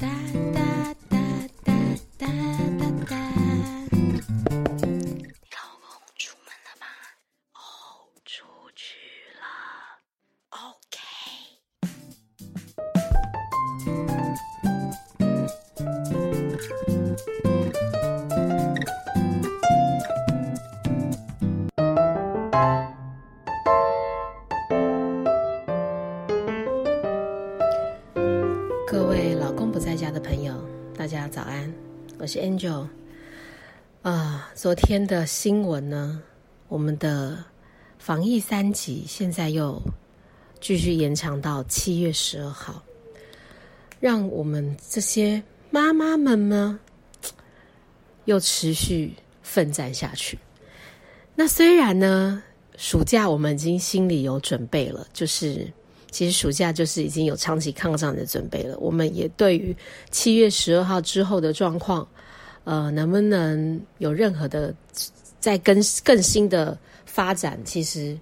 that, that. 昨天的新闻呢，我们的防疫三级现在又继续延长到七月十二号，让我们这些妈妈们呢，又持续奋战下去。那虽然呢，暑假我们已经心里有准备了，就是。其实暑假就是已经有长期抗战的准备了。我们也对于七月十二号之后的状况，呃，能不能有任何的再更更新的发展，其实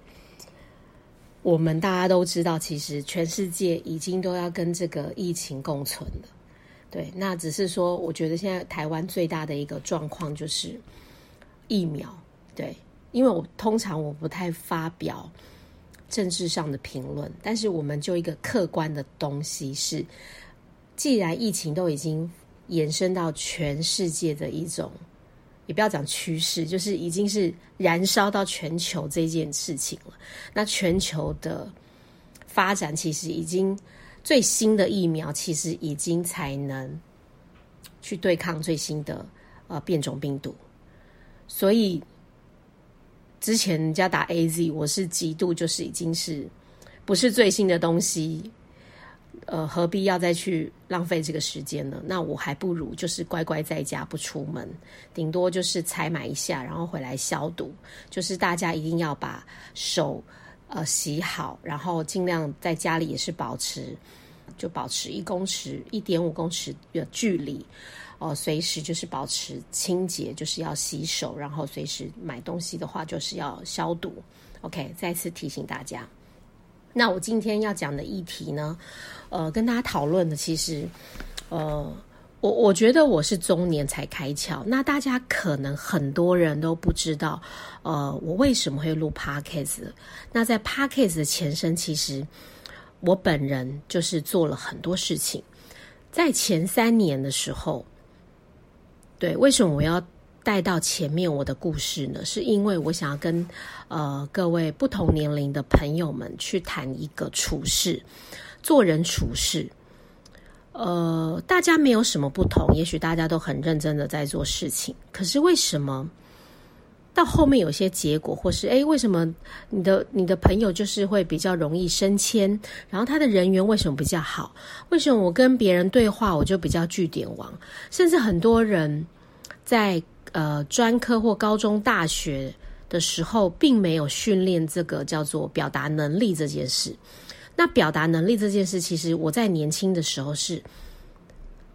我们大家都知道，其实全世界已经都要跟这个疫情共存了。对，那只是说，我觉得现在台湾最大的一个状况就是疫苗。对，因为我通常我不太发表。政治上的评论，但是我们就一个客观的东西是，既然疫情都已经延伸到全世界的一种，也不要讲趋势，就是已经是燃烧到全球这件事情了。那全球的发展其实已经最新的疫苗，其实已经才能去对抗最新的呃变种病毒，所以。之前人家打 A Z，我是极度就是已经是不是最新的东西，呃，何必要再去浪费这个时间呢？那我还不如就是乖乖在家不出门，顶多就是采买一下，然后回来消毒。就是大家一定要把手呃洗好，然后尽量在家里也是保持就保持一公尺、一点五公尺的距离。哦，随时就是保持清洁，就是要洗手，然后随时买东西的话就是要消毒。OK，再次提醒大家。那我今天要讲的议题呢，呃，跟大家讨论的，其实，呃，我我觉得我是中年才开窍。那大家可能很多人都不知道，呃，我为什么会录 Podcast？那在 Podcast 的前身，其实我本人就是做了很多事情，在前三年的时候。对，为什么我要带到前面我的故事呢？是因为我想要跟呃各位不同年龄的朋友们去谈一个处事、做人处事。呃，大家没有什么不同，也许大家都很认真的在做事情，可是为什么到后面有些结果，或是诶，为什么你的你的朋友就是会比较容易升迁，然后他的人缘为什么比较好？为什么我跟别人对话我就比较据点王？甚至很多人在呃专科或高中、大学的时候，并没有训练这个叫做表达能力这件事。那表达能力这件事，其实我在年轻的时候是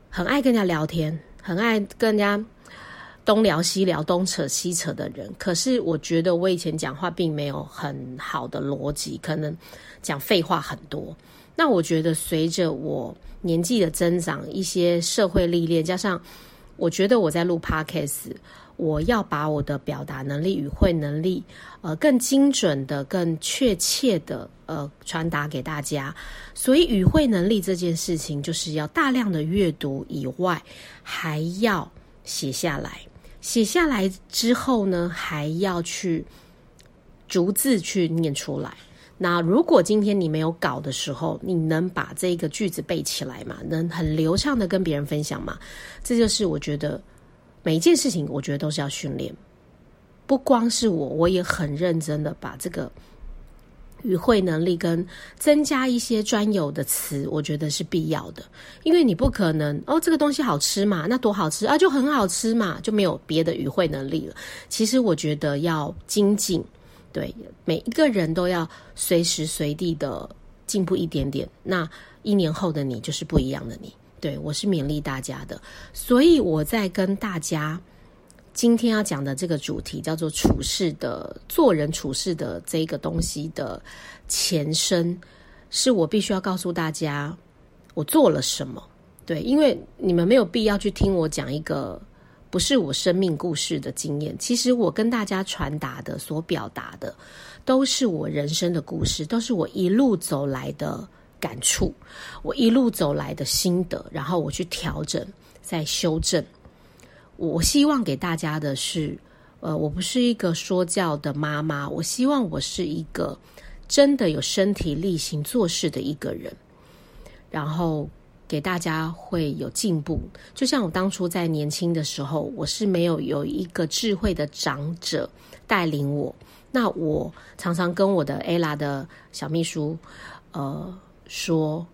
很爱跟人家聊天，很爱跟人家东聊西聊、东扯西扯的人。可是我觉得我以前讲话并没有很好的逻辑，可能讲废话很多。那我觉得随着我年纪的增长，一些社会历练，加上我觉得我在录 podcast。我要把我的表达能力、与会能力，呃，更精准的、更确切的，呃，传达给大家。所以，语汇能力这件事情，就是要大量的阅读以外，还要写下来。写下来之后呢，还要去逐字去念出来。那如果今天你没有稿的时候，你能把这个句子背起来吗？能很流畅的跟别人分享吗？这就是我觉得。每一件事情，我觉得都是要训练。不光是我，我也很认真的把这个语汇能力跟增加一些专有的词，我觉得是必要的。因为你不可能哦，这个东西好吃嘛，那多好吃啊，就很好吃嘛，就没有别的语汇能力了。其实我觉得要精进，对每一个人都要随时随地的进步一点点。那一年后的你就是不一样的你。对，我是勉励大家的，所以我在跟大家今天要讲的这个主题叫做处事的做人处事的这个东西的前身，是我必须要告诉大家我做了什么。对，因为你们没有必要去听我讲一个不是我生命故事的经验。其实我跟大家传达的、所表达的，都是我人生的故事，都是我一路走来的感触，我一路走来的心得，然后我去调整、再修正。我希望给大家的是，呃，我不是一个说教的妈妈，我希望我是一个真的有身体力行做事的一个人，然后。给大家会有进步，就像我当初在年轻的时候，我是没有有一个智慧的长者带领我。那我常常跟我的 ella 的小秘书，呃，说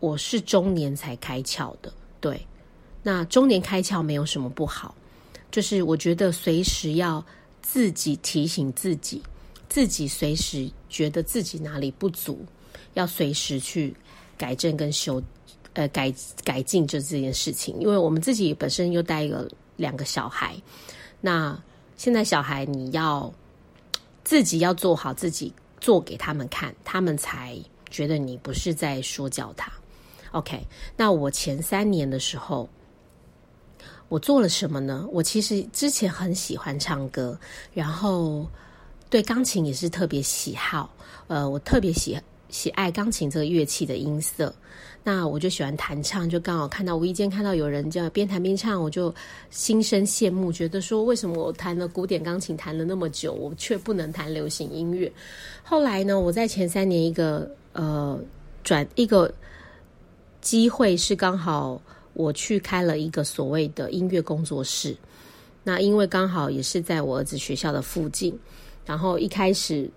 我是中年才开窍的。对，那中年开窍没有什么不好，就是我觉得随时要自己提醒自己，自己随时觉得自己哪里不足，要随时去改正跟修。呃，改改进就这件事情，因为我们自己本身又带一个两个小孩，那现在小孩你要自己要做好自己，做给他们看，他们才觉得你不是在说教他。OK，那我前三年的时候，我做了什么呢？我其实之前很喜欢唱歌，然后对钢琴也是特别喜好，呃，我特别喜喜爱钢琴这个乐器的音色。那我就喜欢弹唱，就刚好看到无意间看到有人这样边弹边唱，我就心生羡慕，觉得说为什么我弹了古典钢琴弹了那么久，我却不能弹流行音乐？后来呢，我在前三年一个呃转一个机会是刚好我去开了一个所谓的音乐工作室，那因为刚好也是在我儿子学校的附近，然后一开始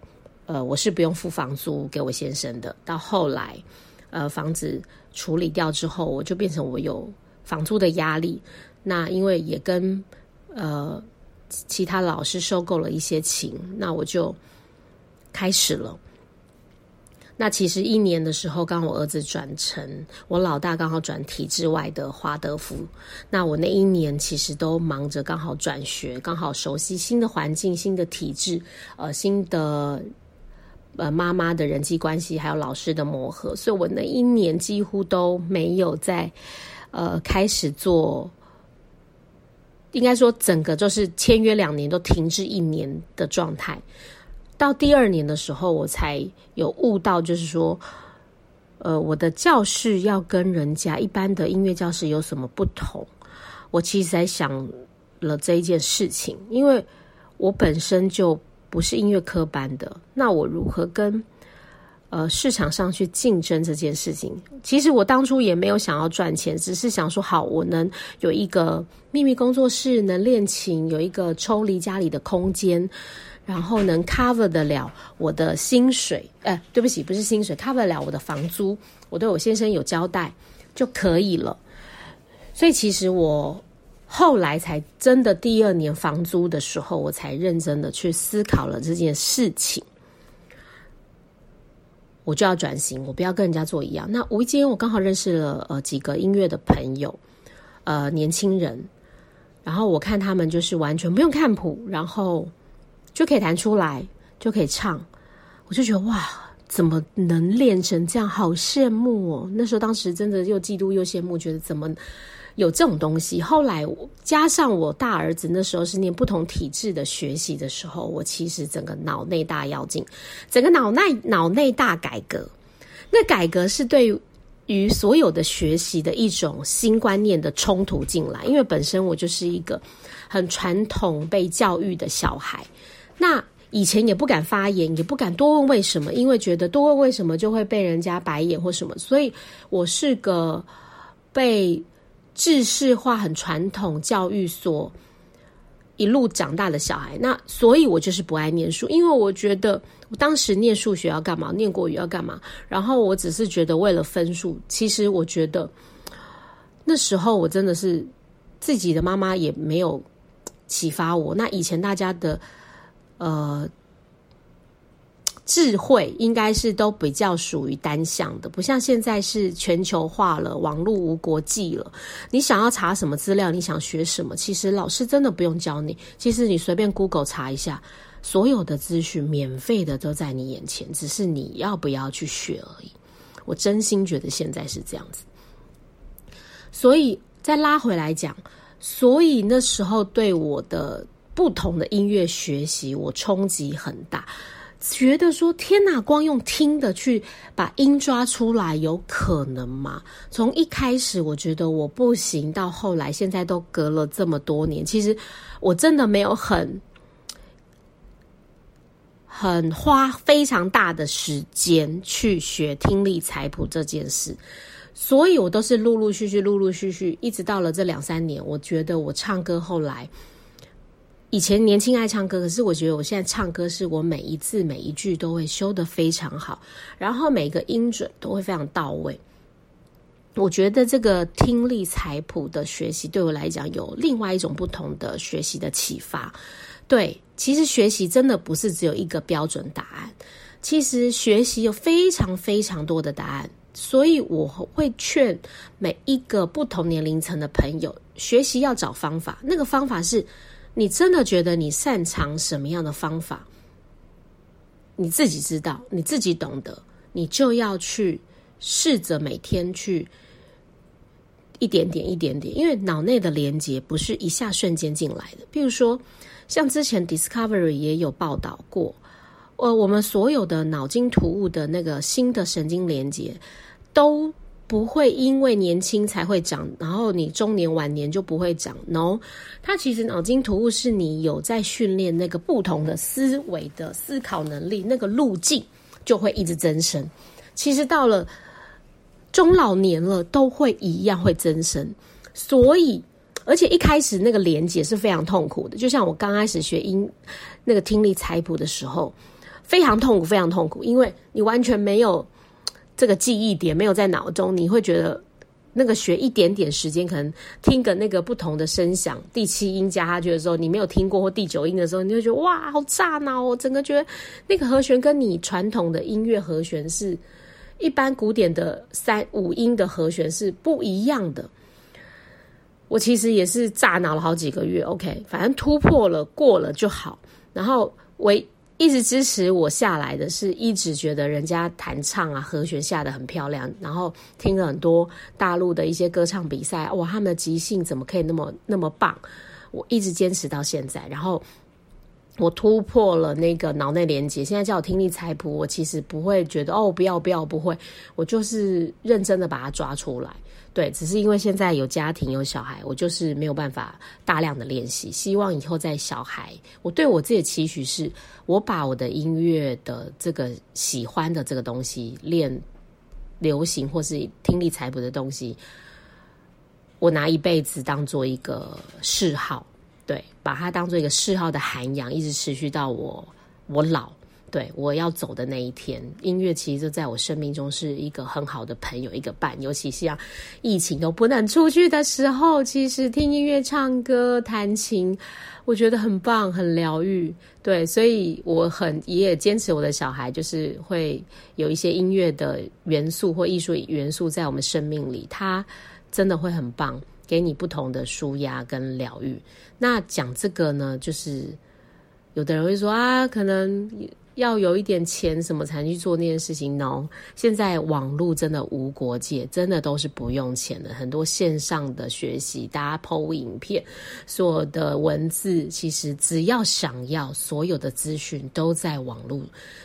呃我是不用付房租给我先生的，到后来呃房子。处理掉之后，我就变成我有房租的压力。那因为也跟呃其他老师收购了一些琴，那我就开始了。那其实一年的时候，刚我儿子转成我老大刚好转体制外的华德福。那我那一年其实都忙着刚好转学，刚好熟悉新的环境、新的体制、呃新的。呃，妈妈的人际关系还有老师的磨合，所以我那一年几乎都没有在呃开始做，应该说整个就是签约两年都停滞一年的状态。到第二年的时候，我才有悟到，就是说，呃，我的教室要跟人家一般的音乐教室有什么不同？我其实在想了这一件事情，因为我本身就。不是音乐科班的，那我如何跟呃市场上去竞争这件事情？其实我当初也没有想要赚钱，只是想说好，我能有一个秘密工作室，能练琴，有一个抽离家里的空间，然后能 cover 得了我的薪水。哎，对不起，不是薪水，cover 了我的房租，我对我先生有交代就可以了。所以其实我。后来才真的第二年房租的时候，我才认真的去思考了这件事情。我就要转型，我不要跟人家做一样。那无意间我刚好认识了呃几个音乐的朋友，呃年轻人，然后我看他们就是完全不用看谱，然后就可以弹出来，就可以唱，我就觉得哇，怎么能练成这样？好羡慕哦！那时候当时真的又嫉妒又羡慕，觉得怎么？有这种东西，后来加上我大儿子那时候是念不同体制的学习的时候，我其实整个脑内大要进，整个脑内脑内大改革。那改革是对于所有的学习的一种新观念的冲突进来，因为本身我就是一个很传统被教育的小孩，那以前也不敢发言，也不敢多问为什么，因为觉得多问为什么就会被人家白眼或什么，所以我是个被。制式化很传统教育所一路长大的小孩，那所以我就是不爱念书，因为我觉得我当时念数学要干嘛，念国语要干嘛，然后我只是觉得为了分数。其实我觉得那时候我真的是自己的妈妈也没有启发我。那以前大家的呃。智慧应该是都比较属于单向的，不像现在是全球化了，网络无国际了。你想要查什么资料，你想学什么，其实老师真的不用教你。其实你随便 Google 查一下，所有的资讯免费的都在你眼前，只是你要不要去学而已。我真心觉得现在是这样子。所以再拉回来讲，所以那时候对我的不同的音乐学习，我冲击很大。觉得说天哪，光用听的去把音抓出来，有可能吗？从一开始我觉得我不行，到后来现在都隔了这么多年，其实我真的没有很很花非常大的时间去学听力彩谱这件事，所以我都是陆陆续续、陆陆续续，一直到了这两三年，我觉得我唱歌后来。以前年轻爱唱歌，可是我觉得我现在唱歌是我每一字每一句都会修得非常好，然后每个音准都会非常到位。我觉得这个听力彩谱的学习对我来讲有另外一种不同的学习的启发。对，其实学习真的不是只有一个标准答案，其实学习有非常非常多的答案，所以我会劝每一个不同年龄层的朋友，学习要找方法，那个方法是。你真的觉得你擅长什么样的方法？你自己知道，你自己懂得，你就要去试着每天去一点点、一点点，因为脑内的连接不是一下瞬间进来的。比如说，像之前 Discovery 也有报道过，呃，我们所有的脑筋图物的那个新的神经连接都。不会因为年轻才会长，然后你中年晚年就不会长。No，它其实脑筋突兀是你有在训练那个不同的思维的思考能力，那个路径就会一直增生。其实到了中老年了都会一样会增生。所以，而且一开始那个连接是非常痛苦的，就像我刚开始学音那个听力彩谱的时候，非常痛苦，非常痛苦，因为你完全没有。这个记忆点没有在脑中，你会觉得那个学一点点时间，可能听个那个不同的声响，第七音加下去的时候，你没有听过或第九音的时候，你会觉得哇，好炸脑哦！整个觉得那个和弦跟你传统的音乐和弦是一般古典的三五音的和弦是不一样的。我其实也是炸脑了好几个月，OK，反正突破了过了就好。然后为一直支持我下来的是一直觉得人家弹唱啊和弦下的很漂亮，然后听了很多大陆的一些歌唱比赛，哇，他们的即兴怎么可以那么那么棒？我一直坚持到现在，然后我突破了那个脑内连接，现在叫我听力彩谱，我其实不会觉得哦，不要不要，不会，我就是认真的把它抓出来。对，只是因为现在有家庭有小孩，我就是没有办法大量的练习。希望以后在小孩，我对我自己的期许是，我把我的音乐的这个喜欢的这个东西练流行或是听力采补的东西，我拿一辈子当做一个嗜好，对，把它当做一个嗜好的涵养，一直持续到我我老。对我要走的那一天，音乐其实就在我生命中是一个很好的朋友，一个伴。尤其是像疫情都不能出去的时候，其实听音乐、唱歌、弹琴，我觉得很棒，很疗愈。对，所以我很也坚持我的小孩，就是会有一些音乐的元素或艺术元素在我们生命里，他真的会很棒，给你不同的舒压跟疗愈。那讲这个呢，就是有的人会说啊，可能。要有一点钱什么才去做那件事情？no，现在网络真的无国界，真的都是不用钱的。很多线上的学习，大家 PO 影片，所有的文字，其实只要想要，所有的资讯都在网络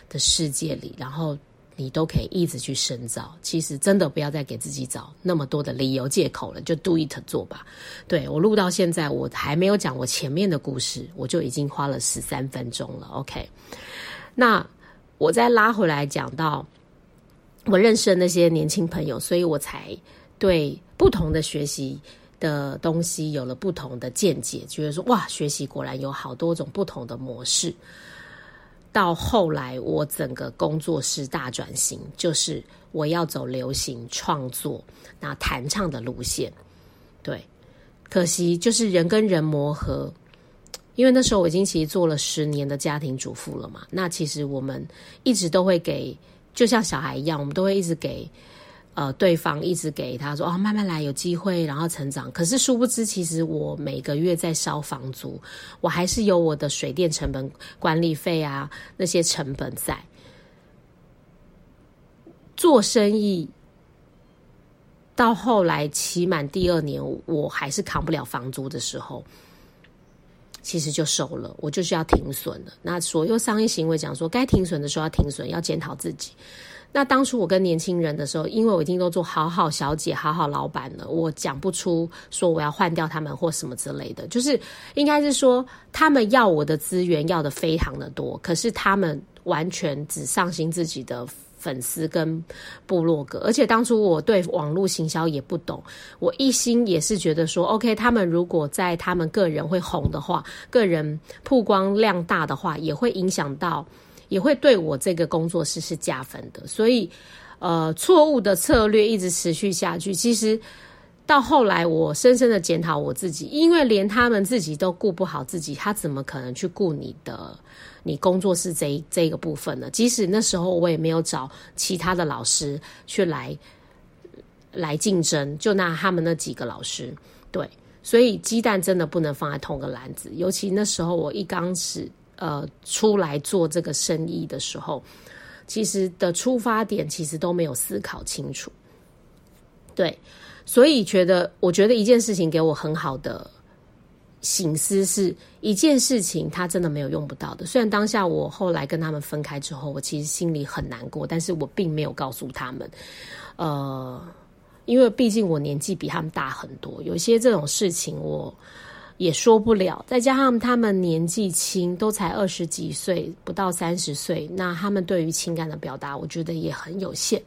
的世界里，然后你都可以一直去深造。其实真的不要再给自己找那么多的理由借口了，就 do it 做吧。对我录到现在，我还没有讲我前面的故事，我就已经花了十三分钟了。OK。那我再拉回来讲到我认识的那些年轻朋友，所以我才对不同的学习的东西有了不同的见解，觉得说哇，学习果然有好多种不同的模式。到后来，我整个工作室大转型，就是我要走流行创作、那弹唱的路线。对，可惜就是人跟人磨合。因为那时候我已经其实做了十年的家庭主妇了嘛，那其实我们一直都会给，就像小孩一样，我们都会一直给，呃，对方一直给他说哦，慢慢来，有机会，然后成长。可是殊不知，其实我每个月在烧房租，我还是有我的水电成本、管理费啊那些成本在。做生意到后来期满第二年，我还是扛不了房租的时候，其实就收了，我就是要停损了。那所有商业行为讲说，该停损的时候要停损，要检讨自己。那当初我跟年轻人的时候，因为我已经都做好好小姐、好好老板了，我讲不出说我要换掉他们或什么之类的。就是应该是说，他们要我的资源要的非常的多，可是他们完全只上心自己的粉丝跟部落格。而且当初我对网络行销也不懂，我一心也是觉得说，OK，他们如果在他们个人会红的话，个人曝光量大的话，也会影响到。也会对我这个工作室是加分的，所以，呃，错误的策略一直持续下去。其实到后来，我深深的检讨我自己，因为连他们自己都顾不好自己，他怎么可能去顾你的你工作室这这个部分呢？即使那时候我也没有找其他的老师去来来竞争，就拿他们那几个老师，对，所以鸡蛋真的不能放在同个篮子，尤其那时候我一刚始。呃，出来做这个生意的时候，其实的出发点其实都没有思考清楚。对，所以觉得，我觉得一件事情给我很好的醒思，是一件事情他真的没有用不到的。虽然当下我后来跟他们分开之后，我其实心里很难过，但是我并没有告诉他们。呃，因为毕竟我年纪比他们大很多，有些这种事情我。也说不了，再加上他们年纪轻，都才二十几岁，不到三十岁，那他们对于情感的表达，我觉得也很有限。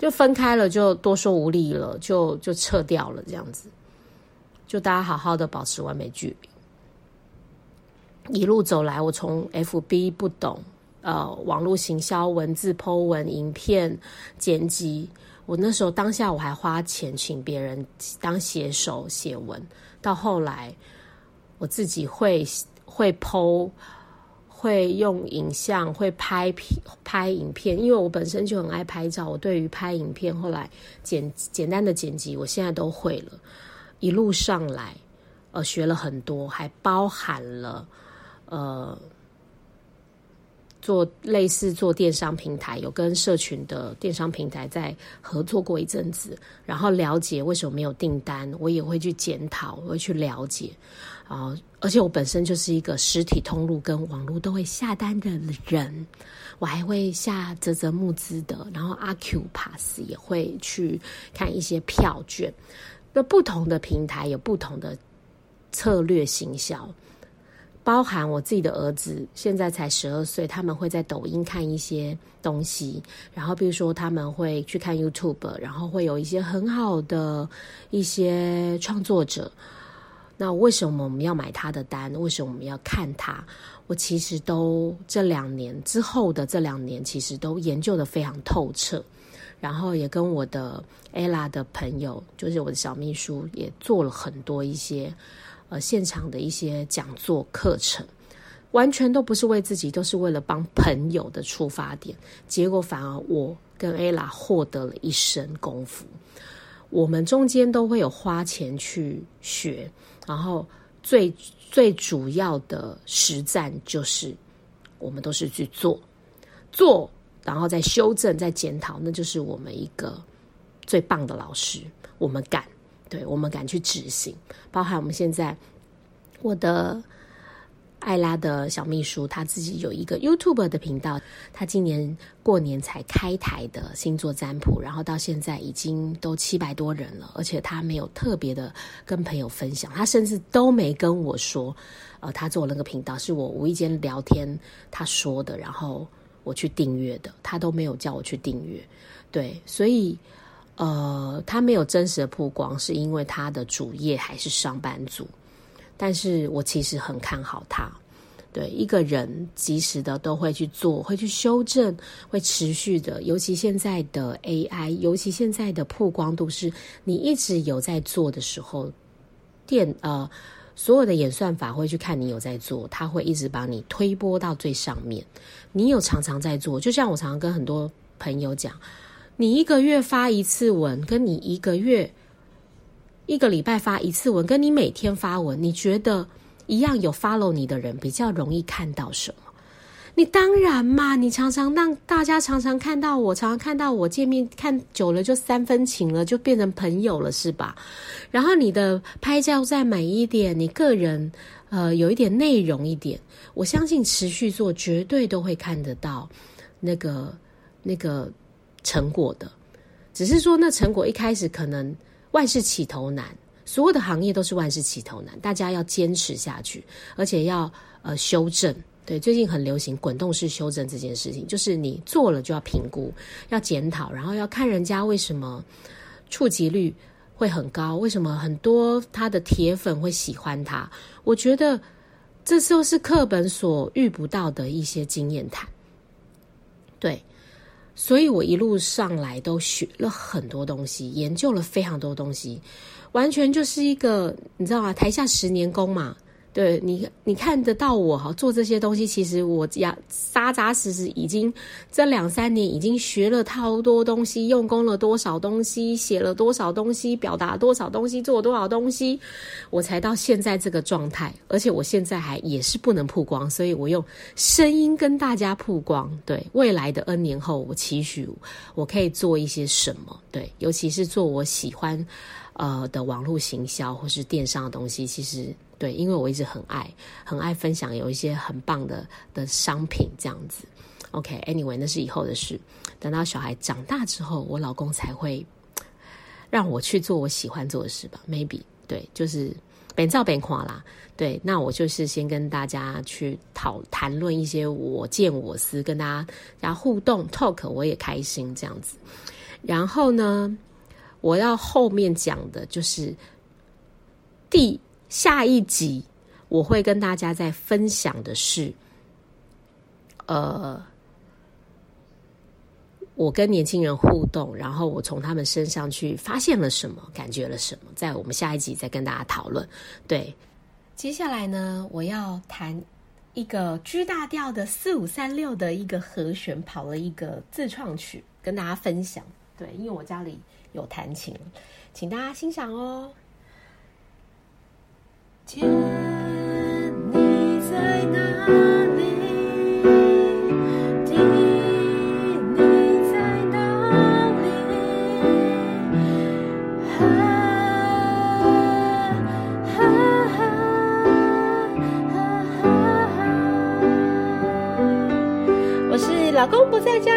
就分开了，就多说无力了，就就撤掉了，这样子，就大家好好的保持完美距离。一路走来，我从 FB 不懂，呃，网络行销、文字、Po 文、影片剪辑，我那时候当下我还花钱请别人当写手写文。到后来，我自己会会剖，会用影像，会拍拍影片，因为我本身就很爱拍照。我对于拍影片，后来简简单的剪辑，我现在都会了。一路上来，呃，学了很多，还包含了呃。做类似做电商平台，有跟社群的电商平台在合作过一阵子，然后了解为什么没有订单，我也会去检讨，我会去了解啊。而且我本身就是一个实体通路跟网络都会下单的人，我还会下泽泽募资的，然后阿 Q Pass 也会去看一些票券。那不同的平台有不同的策略行销。包含我自己的儿子，现在才十二岁，他们会在抖音看一些东西，然后比如说他们会去看 YouTube，然后会有一些很好的一些创作者。那为什么我们要买他的单？为什么我们要看他？我其实都这两年之后的这两年，其实都研究的非常透彻，然后也跟我的 Ella 的朋友，就是我的小秘书，也做了很多一些。呃，现场的一些讲座课程，完全都不是为自己，都是为了帮朋友的出发点。结果反而我跟 Ella 获得了一身功夫。我们中间都会有花钱去学，然后最最主要的实战就是我们都是去做，做，然后再修正、再检讨，那就是我们一个最棒的老师。我们敢。对我们敢去执行，包含我们现在我的艾拉的小秘书，他自己有一个 YouTube 的频道，他今年过年才开台的星座占卜，然后到现在已经都七百多人了，而且他没有特别的跟朋友分享，他甚至都没跟我说，呃，他做那个频道是我无意间聊天他说的，然后我去订阅的，他都没有叫我去订阅，对，所以。呃，他没有真实的曝光，是因为他的主业还是上班族。但是我其实很看好他。对一个人，及时的都会去做，会去修正，会持续的。尤其现在的 AI，尤其现在的曝光度，是你一直有在做的时候，电呃所有的演算法会去看你有在做，他会一直把你推播到最上面。你有常常在做，就像我常常跟很多朋友讲。你一个月发一次文，跟你一个月一个礼拜发一次文，跟你每天发文，你觉得一样有 follow 你的人比较容易看到什么？你当然嘛，你常常让大家常常看到我，常常看到我见面看久了就三分情了，就变成朋友了，是吧？然后你的拍照再美一点，你个人呃有一点内容一点，我相信持续做绝对都会看得到那个那个成果的。只是说那成果一开始可能万事起头难，所有的行业都是万事起头难，大家要坚持下去，而且要呃修正。对，最近很流行滚动式修正这件事情，就是你做了就要评估、要检讨，然后要看人家为什么触及率会很高，为什么很多他的铁粉会喜欢他。我觉得这就是课本所遇不到的一些经验谈。对，所以我一路上来都学了很多东西，研究了非常多东西，完全就是一个你知道吗？台下十年功嘛。对你，你看得到我哈做这些东西，其实我呀扎扎实实已经这两三年已经学了超多东西，用功了多少东西，写了多少东西，表达多少东西，做多少东西，我才到现在这个状态。而且我现在还也是不能曝光，所以我用声音跟大家曝光。对未来的 N 年后，我期许我可以做一些什么？对，尤其是做我喜欢呃的网络行销或是电商的东西，其实。对，因为我一直很爱，很爱分享有一些很棒的的商品这样子。OK，Anyway，那是以后的事。等到小孩长大之后，我老公才会让我去做我喜欢做的事吧。Maybe，对，就是边造边夸啦。对，那我就是先跟大家去讨谈论一些我见我思，跟大家然后互动 talk，我也开心这样子。然后呢，我要后面讲的就是第。下一集我会跟大家再分享的是，呃，我跟年轻人互动，然后我从他们身上去发现了什么，感觉了什么，在我们下一集再跟大家讨论。对，接下来呢，我要弹一个 G 大调的四五三六的一个和弦，跑了一个自创曲，跟大家分享。对，因为我家里有弹琴，请大家欣赏哦。天，你在哪里？地，你在哪里？啊啊我是天，你在哪里？地，你在哪里？啊啊啊啊啊！我是老公不在家。